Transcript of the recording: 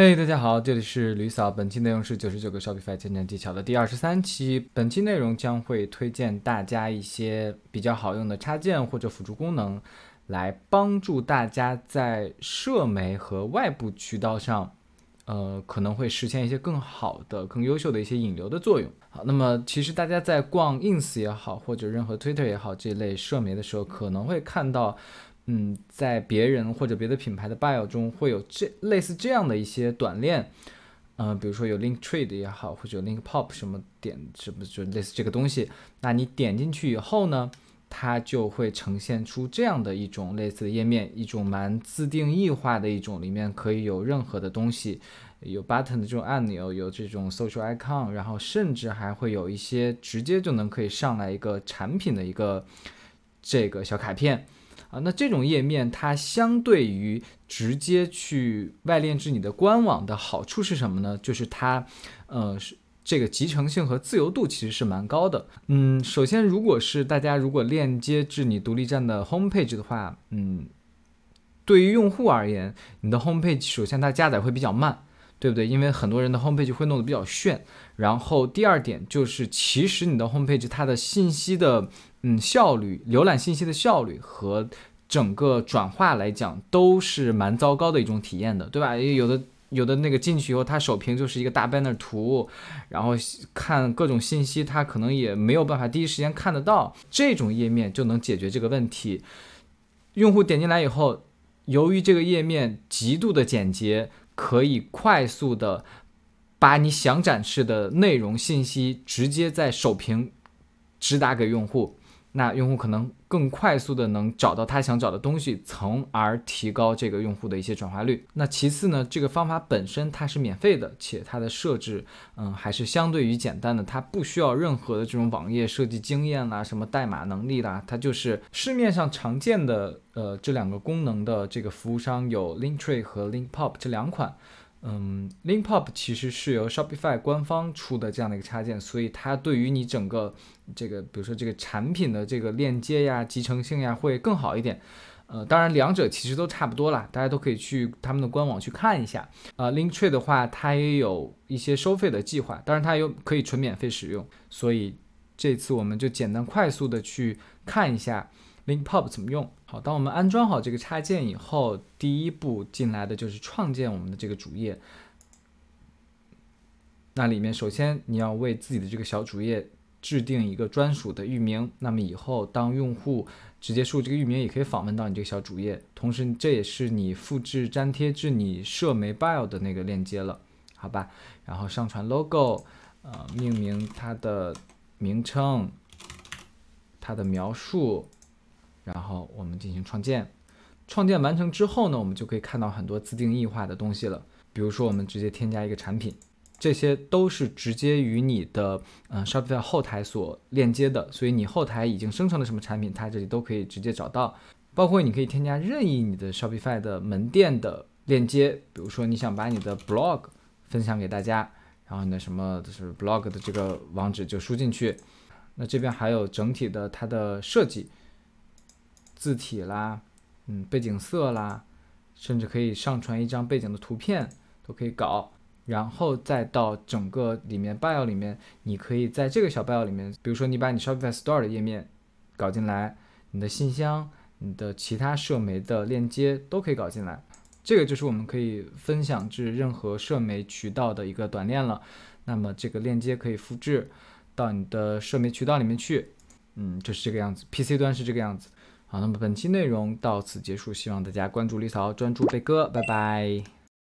嘿大家好，这里是吕嫂。本期内容是九十九个 Shopify 建站技巧的第二十三期。本期内容将会推荐大家一些比较好用的插件或者辅助功能，来帮助大家在社媒和外部渠道上，呃，可能会实现一些更好的、更优秀的一些引流的作用。好，那么其实大家在逛 Ins 也好，或者任何 Twitter 也好这类社媒的时候，可能会看到。嗯，在别人或者别的品牌的 bio 中会有这类似这样的一些短链，呃，比如说有 link trade 也好，或者 link pop 什么点什么就类似这个东西。那你点进去以后呢，它就会呈现出这样的一种类似的页面，一种蛮自定义化的一种，里面可以有任何的东西，有 button 的这种按钮，有这种 social icon，然后甚至还会有一些直接就能可以上来一个产品的一个这个小卡片。啊，那这种页面它相对于直接去外链至你的官网的好处是什么呢？就是它，呃，是这个集成性和自由度其实是蛮高的。嗯，首先如果是大家如果链接至你独立站的 homepage 的话，嗯，对于用户而言，你的 homepage 首先它加载会比较慢，对不对？因为很多人的 homepage 会弄得比较炫。然后第二点就是，其实你的 homepage 它的信息的。嗯，效率、浏览信息的效率和整个转化来讲，都是蛮糟糕的一种体验的，对吧？有的有的那个进去以后，它首屏就是一个大 banner 图，然后看各种信息，它可能也没有办法第一时间看得到。这种页面就能解决这个问题。用户点进来以后，由于这个页面极度的简洁，可以快速的把你想展示的内容信息直接在首屏直达给用户。那用户可能更快速的能找到他想找的东西，从而提高这个用户的一些转化率。那其次呢，这个方法本身它是免费的，且它的设置，嗯，还是相对于简单的，它不需要任何的这种网页设计经验啦，什么代码能力啦，它就是市面上常见的，呃，这两个功能的这个服务商有 Linktree 和 Linkpop 这两款。嗯，Linkpop 其实是由 Shopify 官方出的这样的一个插件，所以它对于你整个这个，比如说这个产品的这个链接呀、集成性呀，会更好一点。呃，当然两者其实都差不多啦，大家都可以去他们的官网去看一下。呃，Linktree 的话，它也有一些收费的计划，当然它又可以纯免费使用。所以这次我们就简单快速的去看一下。Linkpop 怎么用？好，当我们安装好这个插件以后，第一步进来的就是创建我们的这个主页。那里面首先你要为自己的这个小主页制定一个专属的域名。那么以后当用户直接输入这个域名，也可以访问到你这个小主页。同时，这也是你复制粘贴至你社媒 bio 的那个链接了，好吧？然后上传 logo，呃，命名它的名称，它的描述。然后我们进行创建，创建完成之后呢，我们就可以看到很多自定义化的东西了。比如说，我们直接添加一个产品，这些都是直接与你的嗯 Shopify 后台所链接的，所以你后台已经生成了什么产品，它这里都可以直接找到。包括你可以添加任意你的 Shopify 的门店的链接，比如说你想把你的 blog 分享给大家，然后你的什么就是 blog 的这个网址就输进去。那这边还有整体的它的设计。字体啦，嗯，背景色啦，甚至可以上传一张背景的图片，都可以搞。然后再到整个里面 bio 里面，你可以在这个小 bio 里面，比如说你把你 Shopify Store 的页面搞进来，你的信箱、你的其他社媒的链接都可以搞进来。这个就是我们可以分享至任何社媒渠道的一个短链了。那么这个链接可以复制到你的社媒渠道里面去，嗯，就是这个样子。PC 端是这个样子。好，那么本期内容到此结束，希望大家关注李嫂，专注贝哥，拜拜。